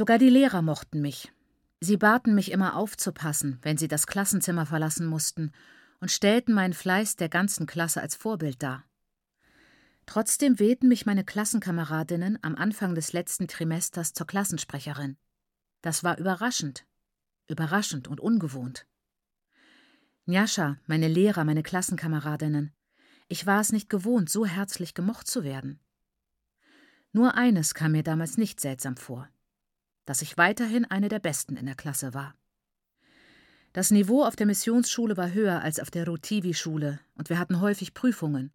Sogar die Lehrer mochten mich. Sie baten mich immer aufzupassen, wenn sie das Klassenzimmer verlassen mussten, und stellten meinen Fleiß der ganzen Klasse als Vorbild dar. Trotzdem wählten mich meine Klassenkameradinnen am Anfang des letzten Trimesters zur Klassensprecherin. Das war überraschend, überraschend und ungewohnt. Njascha, meine Lehrer, meine Klassenkameradinnen, ich war es nicht gewohnt, so herzlich gemocht zu werden. Nur eines kam mir damals nicht seltsam vor, dass ich weiterhin eine der Besten in der Klasse war. Das Niveau auf der Missionsschule war höher als auf der Rotivi-Schule und wir hatten häufig Prüfungen.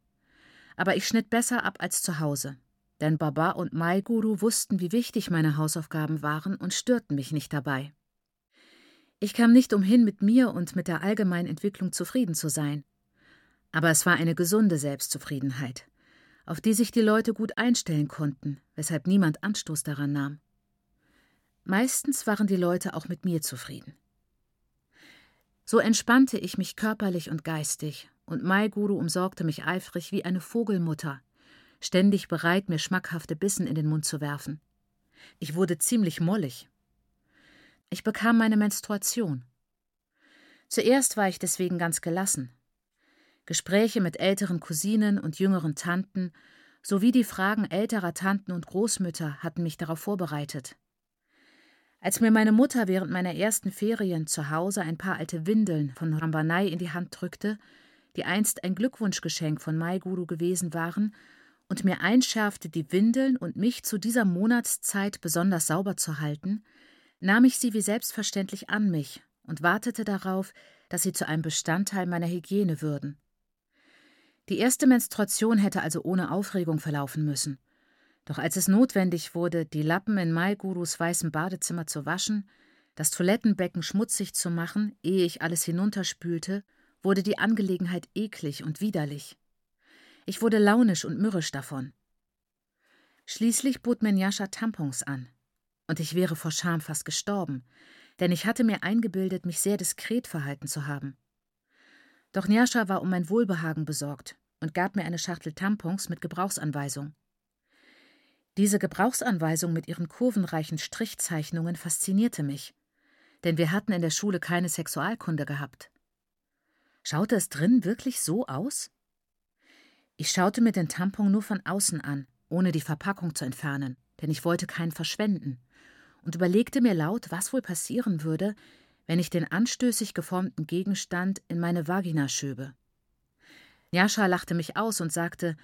Aber ich schnitt besser ab als zu Hause, denn Baba und Mai Guru wussten, wie wichtig meine Hausaufgaben waren und störten mich nicht dabei. Ich kam nicht umhin, mit mir und mit der allgemeinen Entwicklung zufrieden zu sein. Aber es war eine gesunde Selbstzufriedenheit, auf die sich die Leute gut einstellen konnten, weshalb niemand Anstoß daran nahm. Meistens waren die Leute auch mit mir zufrieden. So entspannte ich mich körperlich und geistig, und Mai Guru umsorgte mich eifrig wie eine Vogelmutter, ständig bereit, mir schmackhafte Bissen in den Mund zu werfen. Ich wurde ziemlich mollig. Ich bekam meine Menstruation. Zuerst war ich deswegen ganz gelassen, Gespräche mit älteren Cousinen und jüngeren Tanten sowie die Fragen älterer Tanten und Großmütter hatten mich darauf vorbereitet. Als mir meine Mutter während meiner ersten Ferien zu Hause ein paar alte Windeln von Rambanai in die Hand drückte, die einst ein Glückwunschgeschenk von Maiguru gewesen waren, und mir einschärfte, die Windeln und mich zu dieser Monatszeit besonders sauber zu halten, nahm ich sie wie selbstverständlich an mich und wartete darauf, dass sie zu einem Bestandteil meiner Hygiene würden. Die erste Menstruation hätte also ohne Aufregung verlaufen müssen. Doch als es notwendig wurde, die Lappen in Mai Gurus weißem Badezimmer zu waschen, das Toilettenbecken schmutzig zu machen, ehe ich alles hinunterspülte, wurde die Angelegenheit eklig und widerlich. Ich wurde launisch und mürrisch davon. Schließlich bot mir Njascha Tampons an. Und ich wäre vor Scham fast gestorben, denn ich hatte mir eingebildet, mich sehr diskret verhalten zu haben. Doch Njascha war um mein Wohlbehagen besorgt und gab mir eine Schachtel Tampons mit Gebrauchsanweisung. Diese Gebrauchsanweisung mit ihren kurvenreichen Strichzeichnungen faszinierte mich, denn wir hatten in der Schule keine Sexualkunde gehabt. Schaute es drin wirklich so aus? Ich schaute mir den Tampon nur von außen an, ohne die Verpackung zu entfernen, denn ich wollte keinen verschwenden, und überlegte mir laut, was wohl passieren würde, wenn ich den anstößig geformten Gegenstand in meine Vagina schöbe. Njascha lachte mich aus und sagte,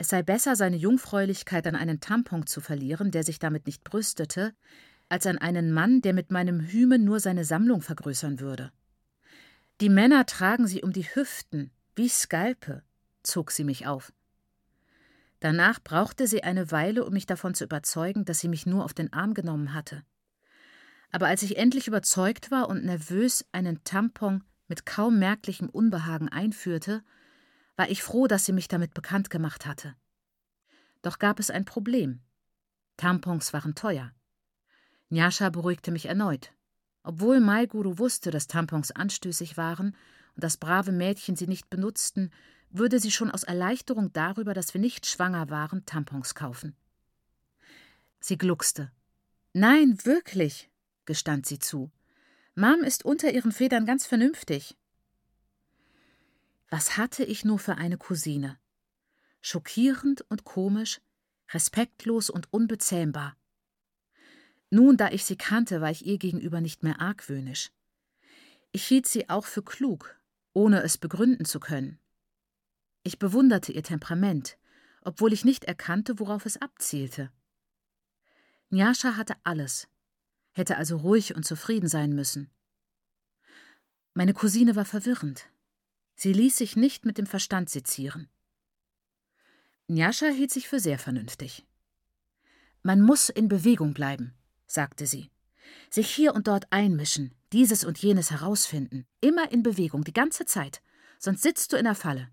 es sei besser, seine Jungfräulichkeit an einen Tampon zu verlieren, der sich damit nicht brüstete, als an einen Mann, der mit meinem Hymen nur seine Sammlung vergrößern würde. Die Männer tragen sie um die Hüften, wie Skalpe, zog sie mich auf. Danach brauchte sie eine Weile, um mich davon zu überzeugen, dass sie mich nur auf den Arm genommen hatte aber als ich endlich überzeugt war und nervös einen Tampon mit kaum merklichem Unbehagen einführte, war ich froh, dass sie mich damit bekannt gemacht hatte. Doch gab es ein Problem. Tampons waren teuer. Njascha beruhigte mich erneut. Obwohl Maiguru wusste, dass Tampons anstößig waren und dass brave Mädchen sie nicht benutzten, würde sie schon aus Erleichterung darüber, dass wir nicht schwanger waren, Tampons kaufen. Sie gluckste. Nein, wirklich, gestand sie zu. Mom ist unter ihren Federn ganz vernünftig. Was hatte ich nur für eine Cousine? Schockierend und komisch, respektlos und unbezähmbar. Nun, da ich sie kannte, war ich ihr gegenüber nicht mehr argwöhnisch. Ich hielt sie auch für klug, ohne es begründen zu können. Ich bewunderte ihr Temperament, obwohl ich nicht erkannte, worauf es abzielte. Njascha hatte alles, hätte also ruhig und zufrieden sein müssen. Meine Cousine war verwirrend. Sie ließ sich nicht mit dem Verstand sezieren. Njascha hielt sich für sehr vernünftig. Man muss in Bewegung bleiben, sagte sie. Sich hier und dort einmischen, dieses und jenes herausfinden. Immer in Bewegung, die ganze Zeit, sonst sitzt du in der Falle.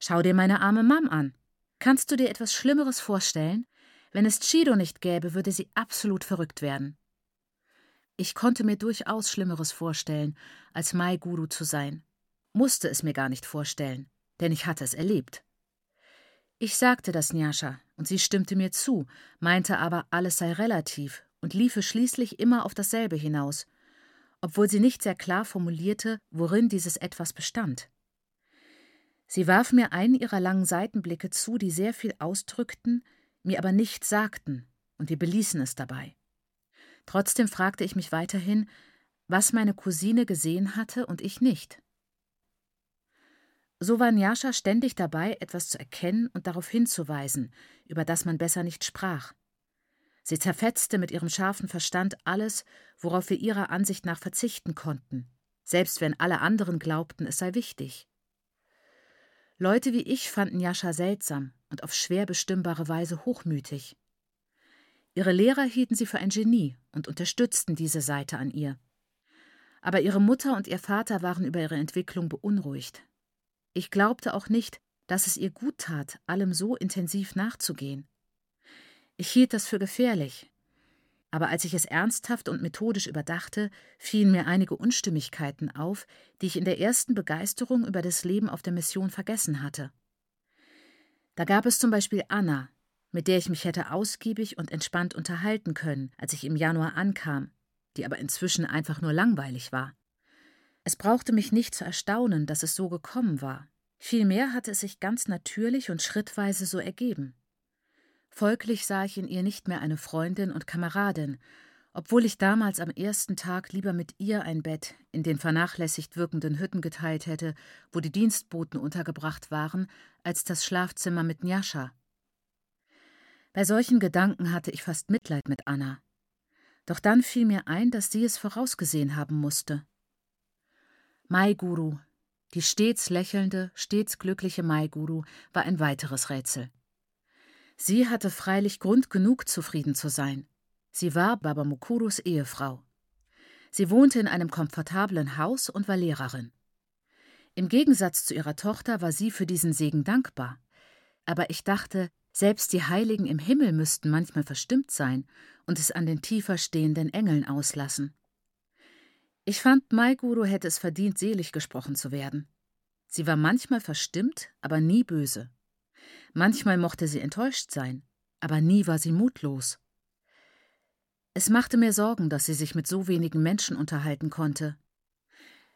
Schau dir meine arme Mam an. Kannst du dir etwas Schlimmeres vorstellen? Wenn es Chido nicht gäbe, würde sie absolut verrückt werden. Ich konnte mir durchaus Schlimmeres vorstellen, als Mai Guru zu sein. Musste es mir gar nicht vorstellen, denn ich hatte es erlebt. Ich sagte das Njascha, und sie stimmte mir zu, meinte aber, alles sei relativ und liefe schließlich immer auf dasselbe hinaus, obwohl sie nicht sehr klar formulierte, worin dieses etwas bestand. Sie warf mir einen ihrer langen Seitenblicke zu, die sehr viel ausdrückten, mir aber nichts sagten, und wir beließen es dabei. Trotzdem fragte ich mich weiterhin, was meine Cousine gesehen hatte und ich nicht. So war Njascha ständig dabei, etwas zu erkennen und darauf hinzuweisen, über das man besser nicht sprach. Sie zerfetzte mit ihrem scharfen Verstand alles, worauf wir ihrer Ansicht nach verzichten konnten, selbst wenn alle anderen glaubten, es sei wichtig. Leute wie ich fanden Jascha seltsam und auf schwer bestimmbare Weise hochmütig. Ihre Lehrer hielten sie für ein Genie und unterstützten diese Seite an ihr. Aber ihre Mutter und ihr Vater waren über ihre Entwicklung beunruhigt. Ich glaubte auch nicht, dass es ihr gut tat, allem so intensiv nachzugehen. Ich hielt das für gefährlich. Aber als ich es ernsthaft und methodisch überdachte, fielen mir einige Unstimmigkeiten auf, die ich in der ersten Begeisterung über das Leben auf der Mission vergessen hatte. Da gab es zum Beispiel Anna, mit der ich mich hätte ausgiebig und entspannt unterhalten können, als ich im Januar ankam, die aber inzwischen einfach nur langweilig war. Es brauchte mich nicht zu erstaunen, dass es so gekommen war. Vielmehr hatte es sich ganz natürlich und schrittweise so ergeben. Folglich sah ich in ihr nicht mehr eine Freundin und Kameradin, obwohl ich damals am ersten Tag lieber mit ihr ein Bett in den vernachlässigt wirkenden Hütten geteilt hätte, wo die Dienstboten untergebracht waren, als das Schlafzimmer mit Njascha, bei solchen Gedanken hatte ich fast Mitleid mit Anna. Doch dann fiel mir ein, dass sie es vorausgesehen haben musste. Maiguru, die stets lächelnde, stets glückliche Maiguru, war ein weiteres Rätsel. Sie hatte freilich Grund genug, zufrieden zu sein. Sie war Baba Mukurus Ehefrau. Sie wohnte in einem komfortablen Haus und war Lehrerin. Im Gegensatz zu ihrer Tochter war sie für diesen Segen dankbar. Aber ich dachte, selbst die Heiligen im Himmel müssten manchmal verstimmt sein und es an den tiefer stehenden Engeln auslassen. Ich fand, Maiguru hätte es verdient, selig gesprochen zu werden. Sie war manchmal verstimmt, aber nie böse. Manchmal mochte sie enttäuscht sein, aber nie war sie mutlos. Es machte mir Sorgen, dass sie sich mit so wenigen Menschen unterhalten konnte.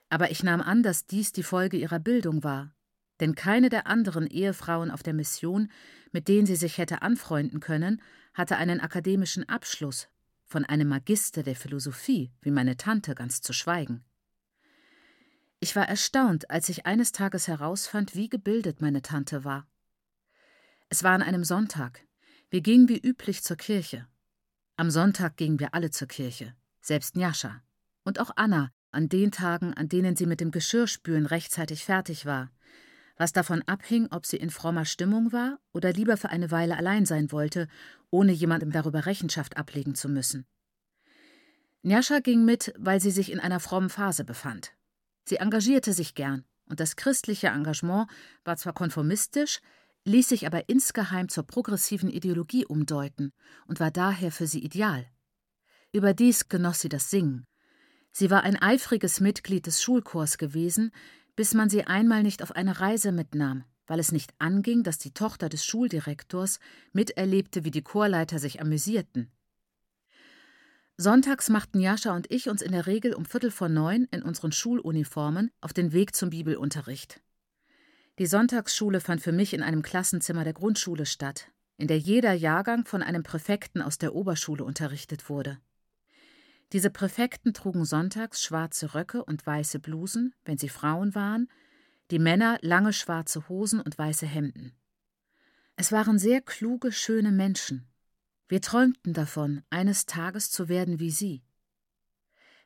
Aber ich nahm an, dass dies die Folge ihrer Bildung war, denn keine der anderen Ehefrauen auf der Mission, mit denen sie sich hätte anfreunden können, hatte einen akademischen Abschluss, von einem Magister der Philosophie, wie meine Tante ganz zu schweigen. Ich war erstaunt, als ich eines Tages herausfand, wie gebildet meine Tante war. Es war an einem Sonntag. Wir gingen wie üblich zur Kirche. Am Sonntag gingen wir alle zur Kirche, selbst Njascha. Und auch Anna, an den Tagen, an denen sie mit dem Geschirrspülen rechtzeitig fertig war, was davon abhing, ob sie in frommer Stimmung war oder lieber für eine Weile allein sein wollte, ohne jemandem darüber Rechenschaft ablegen zu müssen. Njascha ging mit, weil sie sich in einer frommen Phase befand. Sie engagierte sich gern, und das christliche Engagement war zwar konformistisch, ließ sich aber insgeheim zur progressiven Ideologie umdeuten und war daher für sie ideal. Überdies genoss sie das Singen. Sie war ein eifriges Mitglied des Schulchors gewesen, bis man sie einmal nicht auf eine Reise mitnahm, weil es nicht anging, dass die Tochter des Schuldirektors miterlebte, wie die Chorleiter sich amüsierten. Sonntags machten Jascha und ich uns in der Regel um Viertel vor neun in unseren Schuluniformen auf den Weg zum Bibelunterricht. Die Sonntagsschule fand für mich in einem Klassenzimmer der Grundschule statt, in der jeder Jahrgang von einem Präfekten aus der Oberschule unterrichtet wurde. Diese Präfekten trugen sonntags schwarze Röcke und weiße Blusen, wenn sie Frauen waren, die Männer lange schwarze Hosen und weiße Hemden. Es waren sehr kluge, schöne Menschen. Wir träumten davon, eines Tages zu werden wie sie.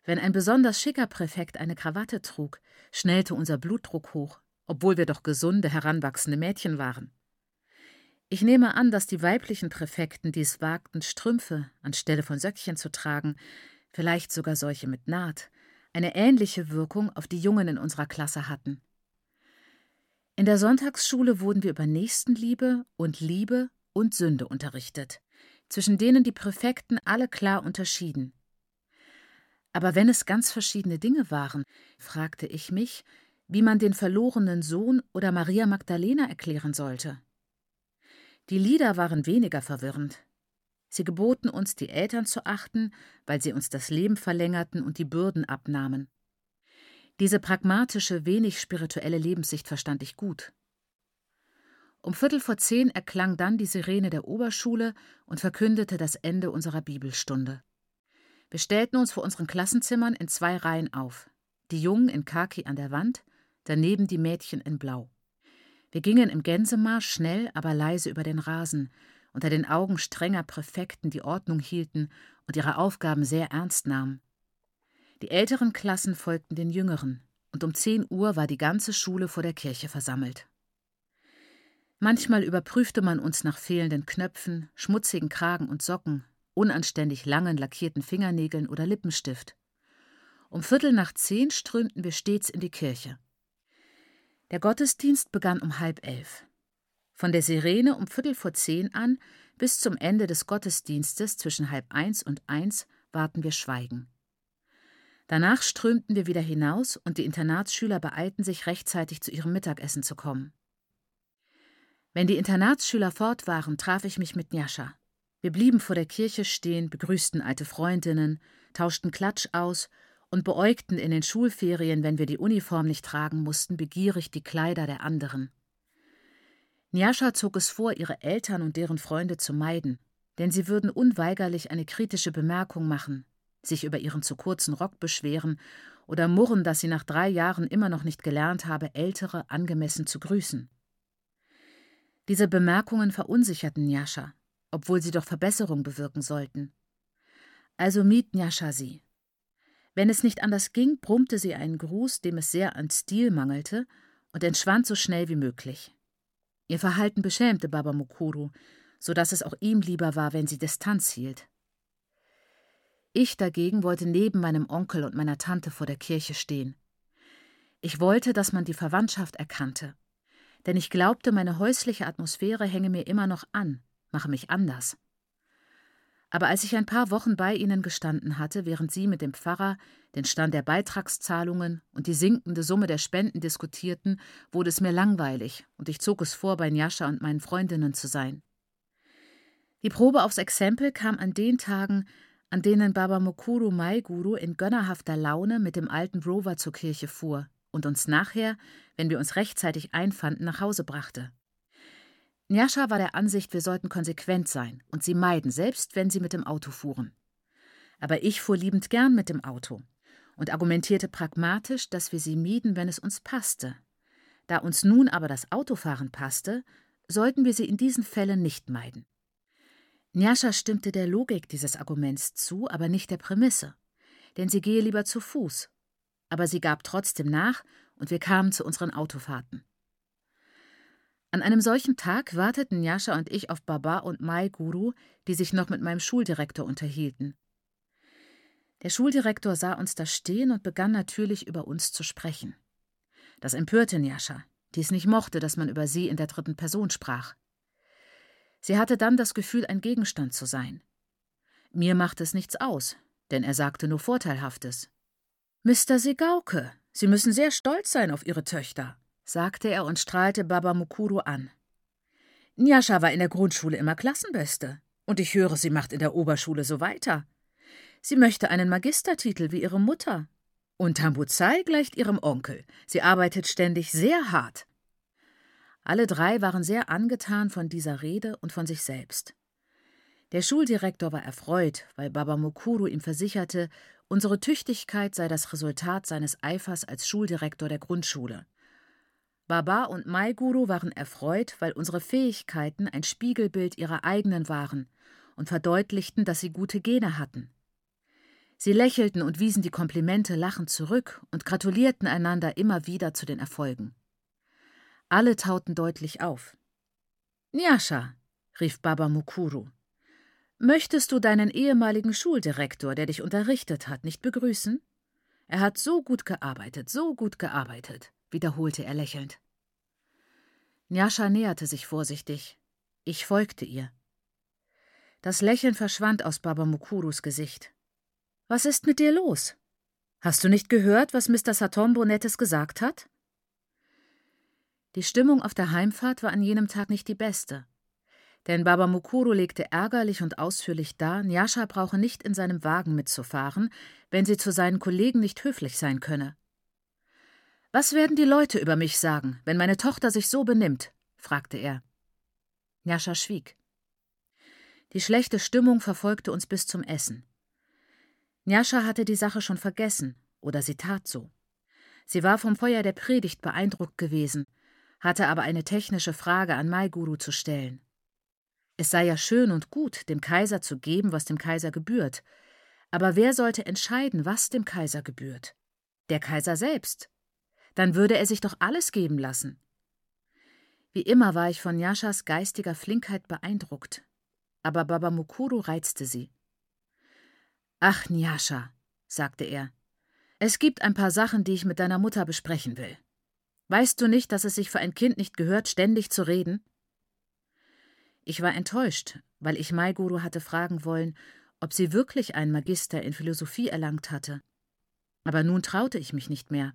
Wenn ein besonders schicker Präfekt eine Krawatte trug, schnellte unser Blutdruck hoch, obwohl wir doch gesunde, heranwachsende Mädchen waren. Ich nehme an, dass die weiblichen Präfekten dies wagten, Strümpfe anstelle von Söckchen zu tragen, vielleicht sogar solche mit Naht, eine ähnliche Wirkung auf die Jungen in unserer Klasse hatten. In der Sonntagsschule wurden wir über Nächstenliebe und Liebe und Sünde unterrichtet, zwischen denen die Präfekten alle klar unterschieden. Aber wenn es ganz verschiedene Dinge waren, fragte ich mich, wie man den verlorenen Sohn oder Maria Magdalena erklären sollte. Die Lieder waren weniger verwirrend. Sie geboten uns, die Eltern zu achten, weil sie uns das Leben verlängerten und die Bürden abnahmen. Diese pragmatische, wenig spirituelle Lebenssicht verstand ich gut. Um Viertel vor zehn erklang dann die Sirene der Oberschule und verkündete das Ende unserer Bibelstunde. Wir stellten uns vor unseren Klassenzimmern in zwei Reihen auf. Die Jungen in Khaki an der Wand, daneben die Mädchen in Blau. Wir gingen im Gänsemarsch schnell, aber leise über den Rasen, unter den Augen strenger Präfekten, die Ordnung hielten und ihre Aufgaben sehr ernst nahmen. Die älteren Klassen folgten den jüngeren, und um zehn Uhr war die ganze Schule vor der Kirche versammelt. Manchmal überprüfte man uns nach fehlenden Knöpfen, schmutzigen Kragen und Socken, unanständig langen lackierten Fingernägeln oder Lippenstift. Um Viertel nach zehn strömten wir stets in die Kirche. Der Gottesdienst begann um halb elf. Von der Sirene um Viertel vor zehn an bis zum Ende des Gottesdienstes zwischen halb eins und eins warten wir Schweigen. Danach strömten wir wieder hinaus und die Internatsschüler beeilten sich rechtzeitig zu ihrem Mittagessen zu kommen. Wenn die Internatsschüler fort waren, traf ich mich mit Njascha. Wir blieben vor der Kirche stehen, begrüßten alte Freundinnen, tauschten Klatsch aus und beäugten in den Schulferien, wenn wir die Uniform nicht tragen mussten, begierig die Kleider der anderen. Njascha zog es vor, ihre Eltern und deren Freunde zu meiden, denn sie würden unweigerlich eine kritische Bemerkung machen, sich über ihren zu kurzen Rock beschweren oder murren, dass sie nach drei Jahren immer noch nicht gelernt habe, Ältere angemessen zu grüßen. Diese Bemerkungen verunsicherten Njascha, obwohl sie doch Verbesserung bewirken sollten. Also mied Njascha sie, wenn es nicht anders ging, brummte sie einen Gruß, dem es sehr an Stil mangelte, und entschwand so schnell wie möglich. Ihr Verhalten beschämte Baba Mukuru, so dass es auch ihm lieber war, wenn sie Distanz hielt. Ich dagegen wollte neben meinem Onkel und meiner Tante vor der Kirche stehen. Ich wollte, dass man die Verwandtschaft erkannte, denn ich glaubte, meine häusliche Atmosphäre hänge mir immer noch an, mache mich anders. Aber als ich ein paar Wochen bei ihnen gestanden hatte, während sie mit dem Pfarrer den Stand der Beitragszahlungen und die sinkende Summe der Spenden diskutierten, wurde es mir langweilig und ich zog es vor, bei Njascha und meinen Freundinnen zu sein. Die Probe aufs Exempel kam an den Tagen, an denen Baba Mokuru Maiguru in gönnerhafter Laune mit dem alten Rover zur Kirche fuhr und uns nachher, wenn wir uns rechtzeitig einfanden, nach Hause brachte. Njascha war der Ansicht, wir sollten konsequent sein und sie meiden, selbst wenn sie mit dem Auto fuhren. Aber ich fuhr liebend gern mit dem Auto und argumentierte pragmatisch, dass wir sie mieden, wenn es uns passte. Da uns nun aber das Autofahren passte, sollten wir sie in diesen Fällen nicht meiden. Njascha stimmte der Logik dieses Arguments zu, aber nicht der Prämisse, denn sie gehe lieber zu Fuß. Aber sie gab trotzdem nach und wir kamen zu unseren Autofahrten. An einem solchen Tag warteten Jascha und ich auf Baba und Mai Guru, die sich noch mit meinem Schuldirektor unterhielten. Der Schuldirektor sah uns da stehen und begann natürlich über uns zu sprechen. Das empörte Njascha, die es nicht mochte, dass man über sie in der dritten Person sprach. Sie hatte dann das Gefühl, ein Gegenstand zu sein. Mir machte es nichts aus, denn er sagte nur Vorteilhaftes. Mr. Sigauke, Sie müssen sehr stolz sein auf Ihre Töchter sagte er und strahlte Baba Mukuru an. Njascha war in der Grundschule immer Klassenbeste. Und ich höre, sie macht in der Oberschule so weiter. Sie möchte einen Magistertitel wie ihre Mutter. Und Tambuzai gleicht ihrem Onkel. Sie arbeitet ständig sehr hart. Alle drei waren sehr angetan von dieser Rede und von sich selbst. Der Schuldirektor war erfreut, weil Baba Mukuru ihm versicherte, unsere Tüchtigkeit sei das Resultat seines Eifers als Schuldirektor der Grundschule. Baba und Maiguru waren erfreut, weil unsere Fähigkeiten ein Spiegelbild ihrer eigenen waren und verdeutlichten, dass sie gute Gene hatten. Sie lächelten und wiesen die Komplimente lachend zurück und gratulierten einander immer wieder zu den Erfolgen. Alle tauten deutlich auf. Nyasha, rief Baba Mukuru, möchtest du deinen ehemaligen Schuldirektor, der dich unterrichtet hat, nicht begrüßen? Er hat so gut gearbeitet, so gut gearbeitet wiederholte er lächelnd. Njascha näherte sich vorsichtig. Ich folgte ihr. Das Lächeln verschwand aus Baba Mukurus Gesicht. Was ist mit dir los? Hast du nicht gehört, was Mr. Satombo Nettes gesagt hat? Die Stimmung auf der Heimfahrt war an jenem Tag nicht die beste. Denn Baba Mukuru legte ärgerlich und ausführlich dar, Nyasha brauche nicht in seinem Wagen mitzufahren, wenn sie zu seinen Kollegen nicht höflich sein könne. Was werden die Leute über mich sagen, wenn meine Tochter sich so benimmt? fragte er. Nyasha schwieg. Die schlechte Stimmung verfolgte uns bis zum Essen. Nyasha hatte die Sache schon vergessen, oder sie tat so. Sie war vom Feuer der Predigt beeindruckt gewesen, hatte aber eine technische Frage an Maiguru zu stellen. Es sei ja schön und gut, dem Kaiser zu geben, was dem Kaiser gebührt, aber wer sollte entscheiden, was dem Kaiser gebührt? Der Kaiser selbst. Dann würde er sich doch alles geben lassen. Wie immer war ich von Yashas geistiger Flinkheit beeindruckt, aber Baba Mukuru reizte sie. Ach, Nyasha, sagte er, es gibt ein paar Sachen, die ich mit deiner Mutter besprechen will. Weißt du nicht, dass es sich für ein Kind nicht gehört, ständig zu reden? Ich war enttäuscht, weil ich Maiguru hatte fragen wollen, ob sie wirklich einen Magister in Philosophie erlangt hatte. Aber nun traute ich mich nicht mehr.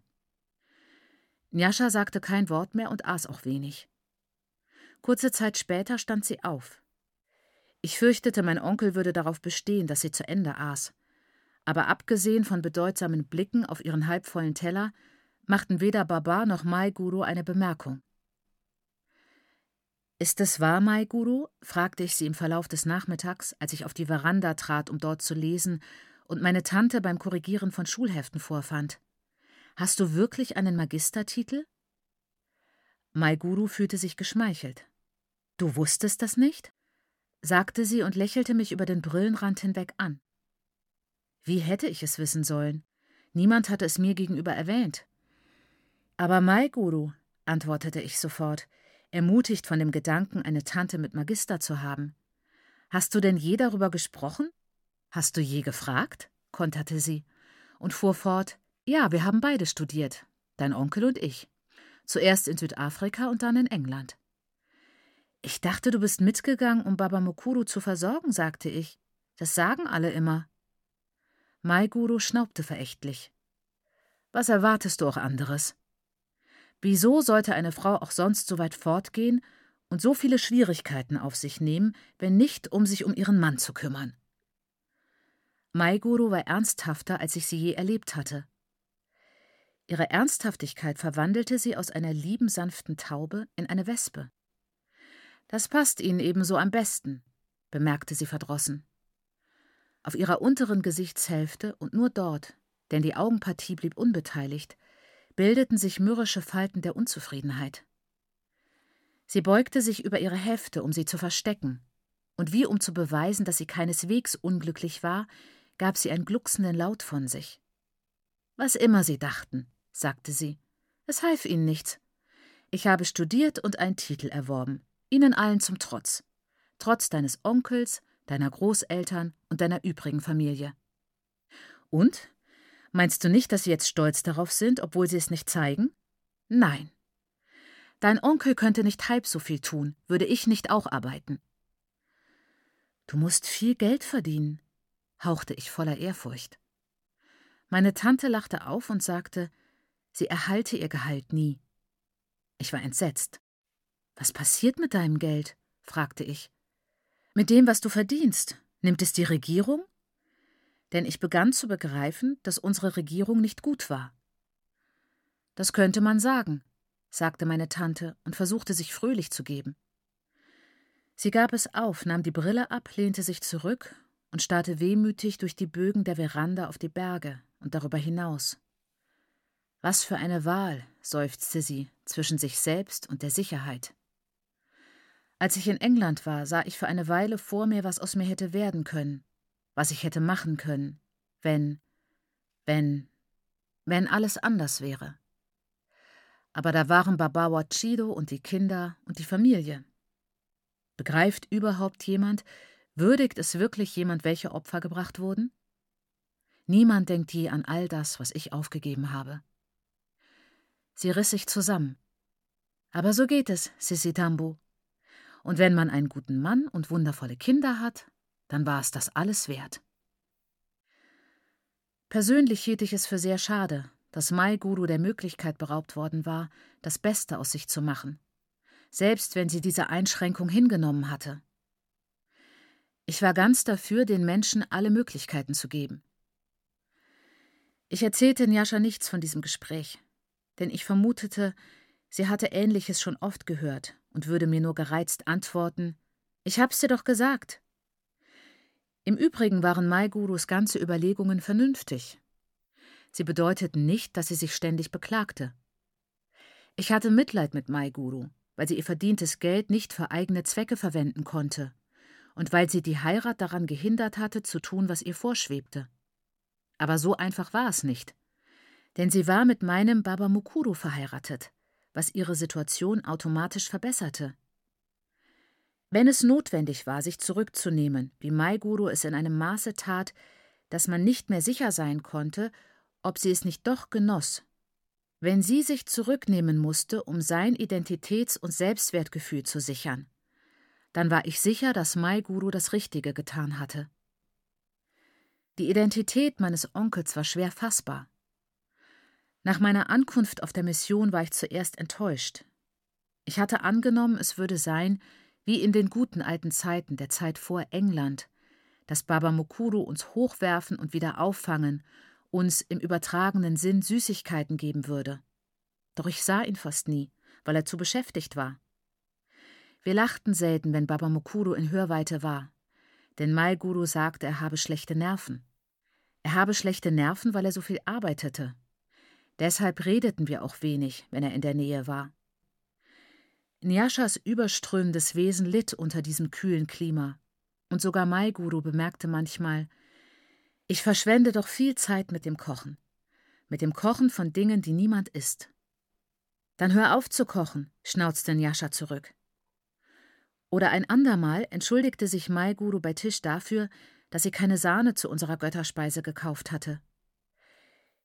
Nyasha sagte kein Wort mehr und aß auch wenig. Kurze Zeit später stand sie auf. Ich fürchtete, mein Onkel würde darauf bestehen, dass sie zu Ende aß. Aber abgesehen von bedeutsamen Blicken auf ihren halbvollen Teller, machten weder Baba noch Mai Guru eine Bemerkung. Ist es wahr, Mai Guru? fragte ich sie im Verlauf des Nachmittags, als ich auf die Veranda trat, um dort zu lesen und meine Tante beim Korrigieren von Schulheften vorfand. Hast du wirklich einen Magistertitel? Mai Guru fühlte sich geschmeichelt. Du wusstest das nicht? sagte sie und lächelte mich über den Brillenrand hinweg an. Wie hätte ich es wissen sollen? Niemand hatte es mir gegenüber erwähnt. Aber Mai Guru, antwortete ich sofort, ermutigt von dem Gedanken, eine Tante mit Magister zu haben. Hast du denn je darüber gesprochen? Hast du je gefragt? konterte sie und fuhr fort: Ja, wir haben beide studiert, dein Onkel und ich. Zuerst in Südafrika und dann in England. Ich dachte, du bist mitgegangen, um Baba Mukuru zu versorgen, sagte ich. Das sagen alle immer. Maiguru schnaubte verächtlich. Was erwartest du auch anderes? Wieso sollte eine Frau auch sonst so weit fortgehen und so viele Schwierigkeiten auf sich nehmen, wenn nicht, um sich um ihren Mann zu kümmern? Maiguru war ernsthafter, als ich sie je erlebt hatte. Ihre Ernsthaftigkeit verwandelte sie aus einer lieben sanften Taube in eine Wespe. Das passt Ihnen ebenso am besten, bemerkte sie verdrossen. Auf ihrer unteren Gesichtshälfte und nur dort, denn die Augenpartie blieb unbeteiligt, bildeten sich mürrische Falten der Unzufriedenheit. Sie beugte sich über ihre Hefte, um sie zu verstecken, und wie um zu beweisen, dass sie keineswegs unglücklich war, gab sie einen glucksenden Laut von sich. Was immer Sie dachten, sagte sie, es half Ihnen nichts. Ich habe studiert und einen Titel erworben, Ihnen allen zum Trotz, trotz deines Onkels, deiner Großeltern und deiner übrigen Familie. Und? Meinst du nicht, dass sie jetzt stolz darauf sind, obwohl sie es nicht zeigen? Nein. Dein Onkel könnte nicht halb so viel tun, würde ich nicht auch arbeiten. Du musst viel Geld verdienen, hauchte ich voller Ehrfurcht. Meine Tante lachte auf und sagte, sie erhalte ihr Gehalt nie. Ich war entsetzt. Was passiert mit deinem Geld? fragte ich. Mit dem, was du verdienst, nimmt es die Regierung? Denn ich begann zu begreifen, dass unsere Regierung nicht gut war. Das könnte man sagen, sagte meine Tante und versuchte sich fröhlich zu geben. Sie gab es auf, nahm die Brille ab, lehnte sich zurück und starrte wehmütig durch die Bögen der Veranda auf die Berge und darüber hinaus. Was für eine Wahl, seufzte sie, zwischen sich selbst und der Sicherheit. Als ich in England war, sah ich für eine Weile vor mir, was aus mir hätte werden können, was ich hätte machen können, wenn, wenn, wenn alles anders wäre. Aber da waren Babawa Chido und die Kinder und die Familie. Begreift überhaupt jemand, würdigt es wirklich jemand, welche Opfer gebracht wurden? Niemand denkt je an all das, was ich aufgegeben habe. Sie riss sich zusammen. Aber so geht es, Sissi Tambu. Und wenn man einen guten Mann und wundervolle Kinder hat, dann war es das alles wert. Persönlich hielt ich es für sehr schade, dass Mai Guru der Möglichkeit beraubt worden war, das Beste aus sich zu machen, selbst wenn sie diese Einschränkung hingenommen hatte, Ich war ganz dafür, den Menschen alle Möglichkeiten zu geben. Ich erzählte Njascha nichts von diesem Gespräch, denn ich vermutete, sie hatte Ähnliches schon oft gehört und würde mir nur gereizt antworten: Ich hab's dir doch gesagt. Im Übrigen waren Mai Gurus ganze Überlegungen vernünftig. Sie bedeuteten nicht, dass sie sich ständig beklagte. Ich hatte Mitleid mit Mai Guru, weil sie ihr verdientes Geld nicht für eigene Zwecke verwenden konnte und weil sie die Heirat daran gehindert hatte, zu tun, was ihr vorschwebte. Aber so einfach war es nicht. Denn sie war mit meinem Baba Mukuru verheiratet, was ihre Situation automatisch verbesserte. Wenn es notwendig war, sich zurückzunehmen, wie Maiguru es in einem Maße tat, dass man nicht mehr sicher sein konnte, ob sie es nicht doch genoss. Wenn sie sich zurücknehmen musste, um sein Identitäts- und Selbstwertgefühl zu sichern, dann war ich sicher, dass Maiguru das Richtige getan hatte. Die Identität meines Onkels war schwer fassbar. Nach meiner Ankunft auf der Mission war ich zuerst enttäuscht. Ich hatte angenommen, es würde sein, wie in den guten alten Zeiten der Zeit vor England, dass Baba Mukuru uns hochwerfen und wieder auffangen, uns im übertragenen Sinn Süßigkeiten geben würde. Doch ich sah ihn fast nie, weil er zu beschäftigt war. Wir lachten selten, wenn Baba Mukuru in Hörweite war, denn Maiguru sagte, er habe schlechte Nerven. Er habe schlechte Nerven, weil er so viel arbeitete. Deshalb redeten wir auch wenig, wenn er in der Nähe war. Nyashas überströmendes Wesen litt unter diesem kühlen Klima, und sogar Maiguru bemerkte manchmal, ich verschwende doch viel Zeit mit dem Kochen, mit dem Kochen von Dingen, die niemand isst. Dann hör auf zu kochen, schnauzte Nyasha zurück. Oder ein andermal entschuldigte sich Maiguru bei Tisch dafür, dass sie keine Sahne zu unserer Götterspeise gekauft hatte.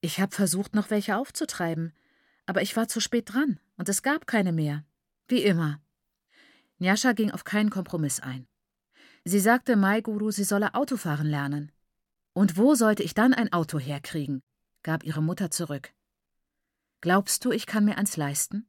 Ich habe versucht, noch welche aufzutreiben, aber ich war zu spät dran und es gab keine mehr. Wie immer. Nyasha ging auf keinen Kompromiss ein. Sie sagte Maiguru, sie solle Autofahren lernen. Und wo sollte ich dann ein Auto herkriegen? gab ihre Mutter zurück. Glaubst du, ich kann mir eins leisten?